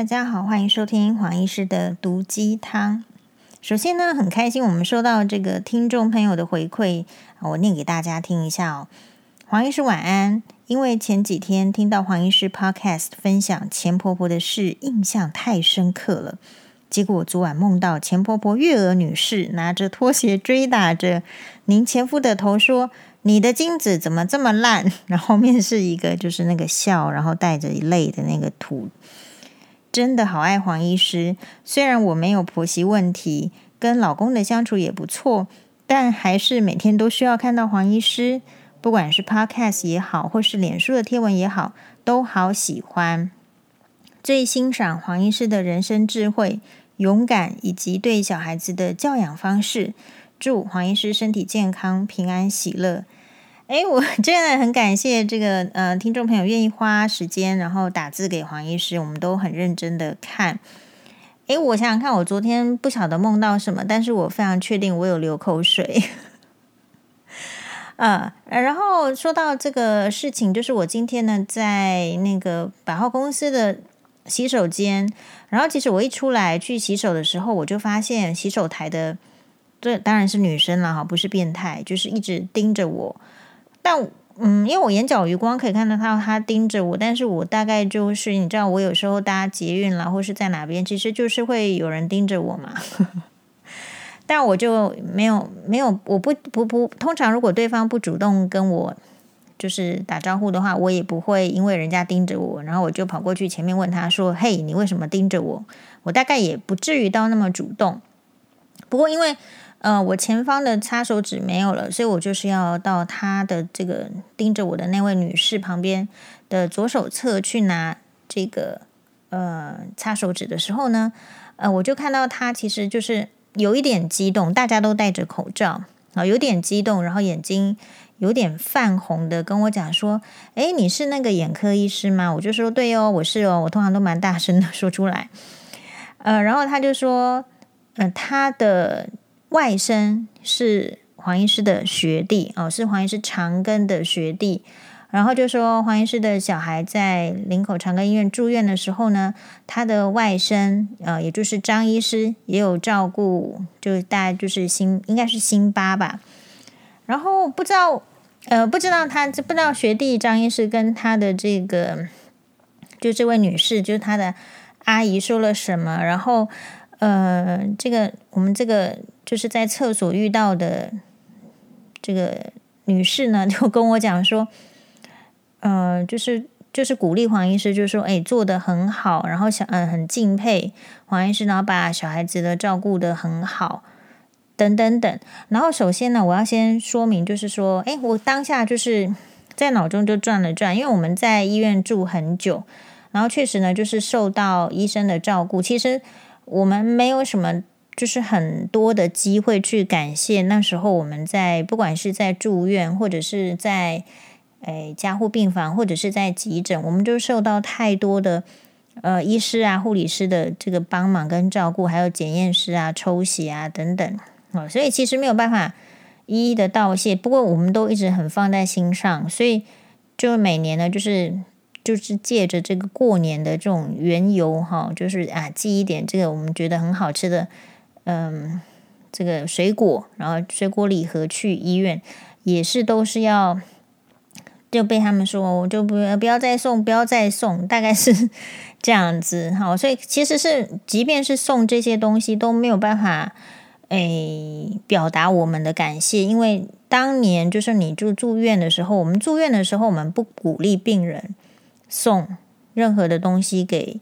大家好，欢迎收听黄医师的毒鸡汤。首先呢，很开心我们收到这个听众朋友的回馈，我念给大家听一下哦。黄医师晚安，因为前几天听到黄医师 Podcast 分享钱婆婆的事，印象太深刻了。结果昨晚梦到钱婆婆月娥女士拿着拖鞋追打着您前夫的头，说：“你的精子怎么这么烂？”然后后面是一个就是那个笑，然后带着泪的那个图。真的好爱黄医师，虽然我没有婆媳问题，跟老公的相处也不错，但还是每天都需要看到黄医师，不管是 Podcast 也好，或是脸书的贴文也好，都好喜欢。最欣赏黄医师的人生智慧。勇敢以及对小孩子的教养方式，祝黄医师身体健康、平安喜乐。诶，我真的很感谢这个呃听众朋友愿意花时间，然后打字给黄医师，我们都很认真的看。诶，我想想看，我昨天不晓得梦到什么，但是我非常确定我有流口水。呃，然后说到这个事情，就是我今天呢在那个百货公司的。洗手间，然后其实我一出来去洗手的时候，我就发现洗手台的，这当然是女生了哈，不是变态，就是一直盯着我。但嗯，因为我眼角余光可以看到他，他盯着我，但是我大概就是你知道，我有时候搭捷运啦，或是在哪边，其实就是会有人盯着我嘛。但我就没有没有，我不不不，通常如果对方不主动跟我。就是打招呼的话，我也不会因为人家盯着我，然后我就跑过去前面问他说：“嘿，你为什么盯着我？”我大概也不至于到那么主动。不过因为呃，我前方的擦手纸没有了，所以我就是要到他的这个盯着我的那位女士旁边的左手侧去拿这个呃擦手纸的时候呢，呃，我就看到他其实就是有一点激动，大家都戴着口罩啊，有点激动，然后眼睛。有点泛红的跟我讲说：“诶，你是那个眼科医师吗？”我就说：“对哦，我是哦。”我通常都蛮大声的说出来。呃，然后他就说：“呃，他的外甥是黄医师的学弟哦，是黄医师长庚的学弟。然后就说黄医师的小孩在林口长庚医院住院的时候呢，他的外甥呃，也就是张医师也有照顾，就大概就是辛应该是辛巴吧。然后不知道。”呃，不知道他不知道学弟张医师跟他的这个，就这位女士，就是他的阿姨说了什么。然后，呃，这个我们这个就是在厕所遇到的这个女士呢，就跟我讲说，呃，就是就是鼓励黄医师，就是说，哎，做的很好，然后想嗯、呃，很敬佩黄医师，然后把小孩子的照顾的很好。等等等，然后首先呢，我要先说明，就是说，诶，我当下就是在脑中就转了转，因为我们在医院住很久，然后确实呢，就是受到医生的照顾。其实我们没有什么，就是很多的机会去感谢那时候我们在不管是在住院，或者是在诶加护病房，或者是在急诊，我们就受到太多的呃医师啊、护理师的这个帮忙跟照顾，还有检验师啊、抽血啊等等。哦，所以其实没有办法一一的道谢，不过我们都一直很放在心上，所以就每年呢，就是就是借着这个过年的这种缘由哈，就是啊寄一点这个我们觉得很好吃的，嗯，这个水果，然后水果礼盒去医院，也是都是要就被他们说，我就不不要再送，不要再送，大概是这样子好，所以其实是即便是送这些东西都没有办法。诶，表达我们的感谢，因为当年就是你住住院的时候，我们住院的时候，我们不鼓励病人送任何的东西给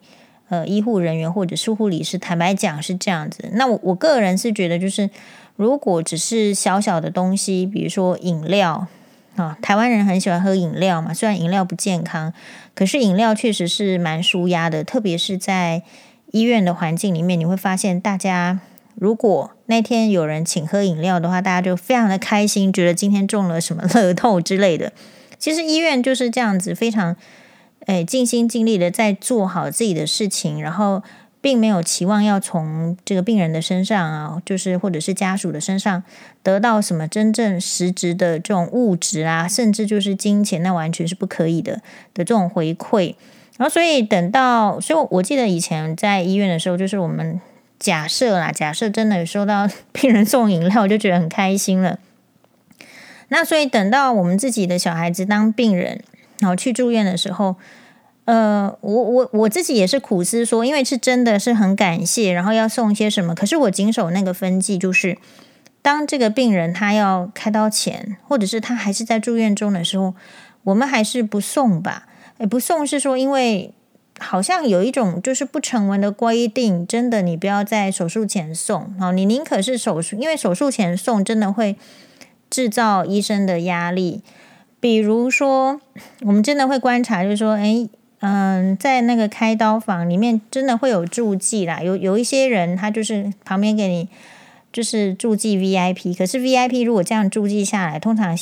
呃医护人员或者是护理师。坦白讲是这样子。那我我个人是觉得，就是如果只是小小的东西，比如说饮料啊，台湾人很喜欢喝饮料嘛，虽然饮料不健康，可是饮料确实是蛮舒压的，特别是在医院的环境里面，你会发现大家。如果那天有人请喝饮料的话，大家就非常的开心，觉得今天中了什么 乐透之类的。其实医院就是这样子，非常诶尽心尽力的在做好自己的事情，然后并没有期望要从这个病人的身上啊，就是或者是家属的身上得到什么真正实质的这种物质啊，甚至就是金钱，那完全是不可以的的这种回馈。然后所以等到，所以我记得以前在医院的时候，就是我们假设啦，假设真的收到 病人送饮料，我就觉得很开心了。那所以等到我们自己的小孩子当病人，然后去住院的时候，呃，我我我自己也是苦思说，因为是真的是很感谢，然后要送一些什么，可是我谨守那个分际，就是当这个病人他要开刀前，或者是他还是在住院中的时候，我们还是不送吧。诶，不送是说，因为好像有一种就是不成文的规定，真的你不要在手术前送哦，你宁可是手术，因为手术前送真的会。制造医生的压力，比如说，我们真的会观察，就是说，诶，嗯，在那个开刀房里面，真的会有助记啦。有有一些人，他就是旁边给你就是助记 VIP，可是 VIP 如果这样助记下来，通常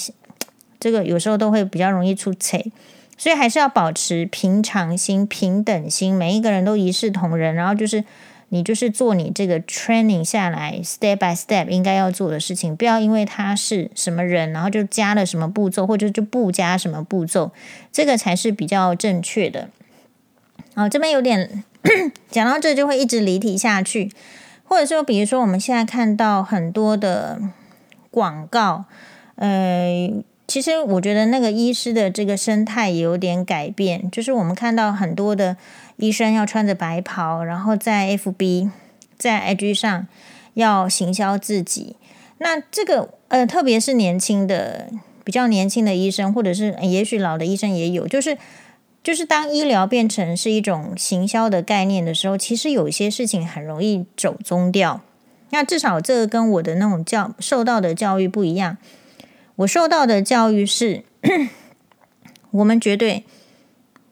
这个有时候都会比较容易出错，所以还是要保持平常心、平等心，每一个人都一视同仁，然后就是。你就是做你这个 training 下来，step by step 应该要做的事情，不要因为他是什么人，然后就加了什么步骤，或者就不加什么步骤，这个才是比较正确的。哦，这边有点讲到这就会一直离题下去，或者说，比如说我们现在看到很多的广告，呃，其实我觉得那个医师的这个生态也有点改变，就是我们看到很多的。医生要穿着白袍，然后在 FB、在 IG 上要行销自己。那这个呃，特别是年轻的、比较年轻的医生，或者是也许老的医生也有，就是就是当医疗变成是一种行销的概念的时候，其实有些事情很容易走宗调。那至少这个跟我的那种教受到的教育不一样。我受到的教育是，我们绝对。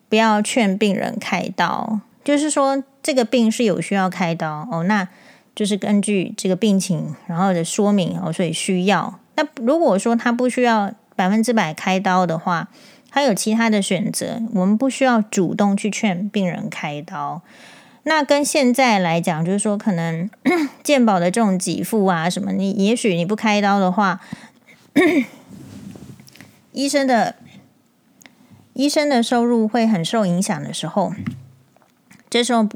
不要劝病人开刀，就是说这个病是有需要开刀哦，那就是根据这个病情然后的说明哦，所以需要。那如果说他不需要百分之百开刀的话，他有其他的选择，我们不需要主动去劝病人开刀。那跟现在来讲，就是说可能 健保的这种给付啊什么，你也许你不开刀的话，医生的。医生的收入会很受影响的时候，这时候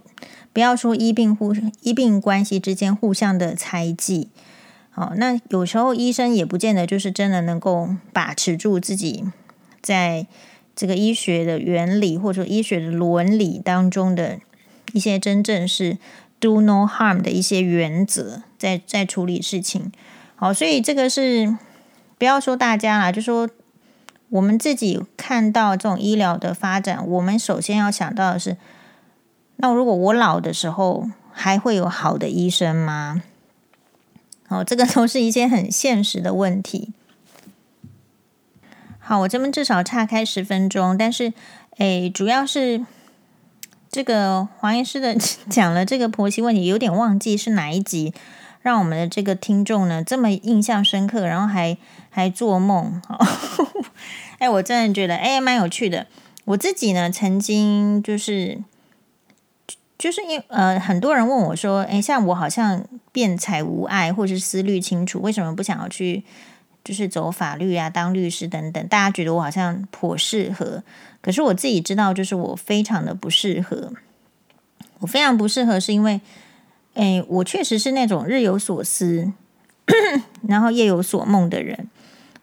不要说医病互医病关系之间互相的猜忌，好，那有时候医生也不见得就是真的能够把持住自己在这个医学的原理或者医学的伦理当中的一些真正是 do no harm 的一些原则，在在处理事情。好，所以这个是不要说大家啦，就说。我们自己看到这种医疗的发展，我们首先要想到的是：那如果我老的时候还会有好的医生吗？哦，这个 都是一些很现实的问题。好，我这边至少岔开十分钟，但是，诶，主要是这个黄医师的 讲了这个婆媳问题，有点忘记是哪一集，让我们的这个听众呢这么印象深刻，然后还还做梦。哎，我真的觉得哎，蛮有趣的。我自己呢，曾经就是，就是因呃，很多人问我说，哎，像我好像辩才无碍，或是思虑清楚，为什么不想要去，就是走法律啊，当律师等等？大家觉得我好像颇适合，可是我自己知道，就是我非常的不适合。我非常不适合，是因为，哎，我确实是那种日有所思，然后夜有所梦的人。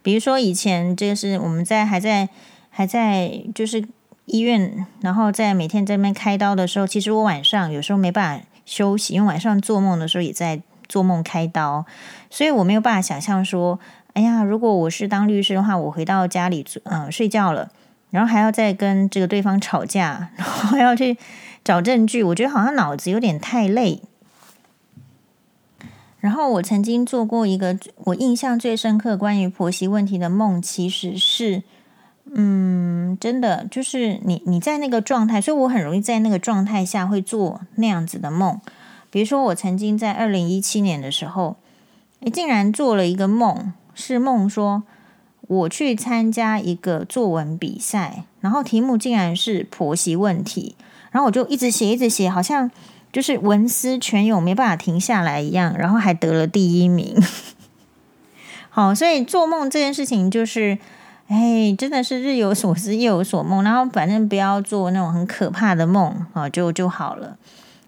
比如说以前这个是我们在还在还在就是医院，然后在每天在那边开刀的时候，其实我晚上有时候没办法休息，因为晚上做梦的时候也在做梦开刀，所以我没有办法想象说，哎呀，如果我是当律师的话，我回到家里嗯、睡觉了，然后还要再跟这个对方吵架，然后还要去找证据，我觉得好像脑子有点太累。然后我曾经做过一个我印象最深刻关于婆媳问题的梦，其实是，嗯，真的就是你你在那个状态，所以我很容易在那个状态下会做那样子的梦。比如说，我曾经在二零一七年的时候，诶，竟然做了一个梦，是梦说我去参加一个作文比赛，然后题目竟然是婆媳问题，然后我就一直写一直写，好像。就是文思泉涌，没办法停下来一样，然后还得了第一名。好，所以做梦这件事情就是哎，真的是日有所思，夜有所梦，然后反正不要做那种很可怕的梦啊，就就好了。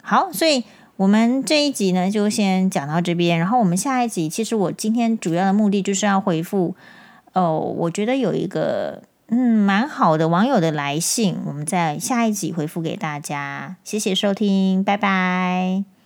好，所以我们这一集呢，就先讲到这边。然后我们下一集，其实我今天主要的目的就是要回复哦，我觉得有一个嗯蛮好的网友的来信，我们在下一集回复给大家。谢谢收听，拜拜。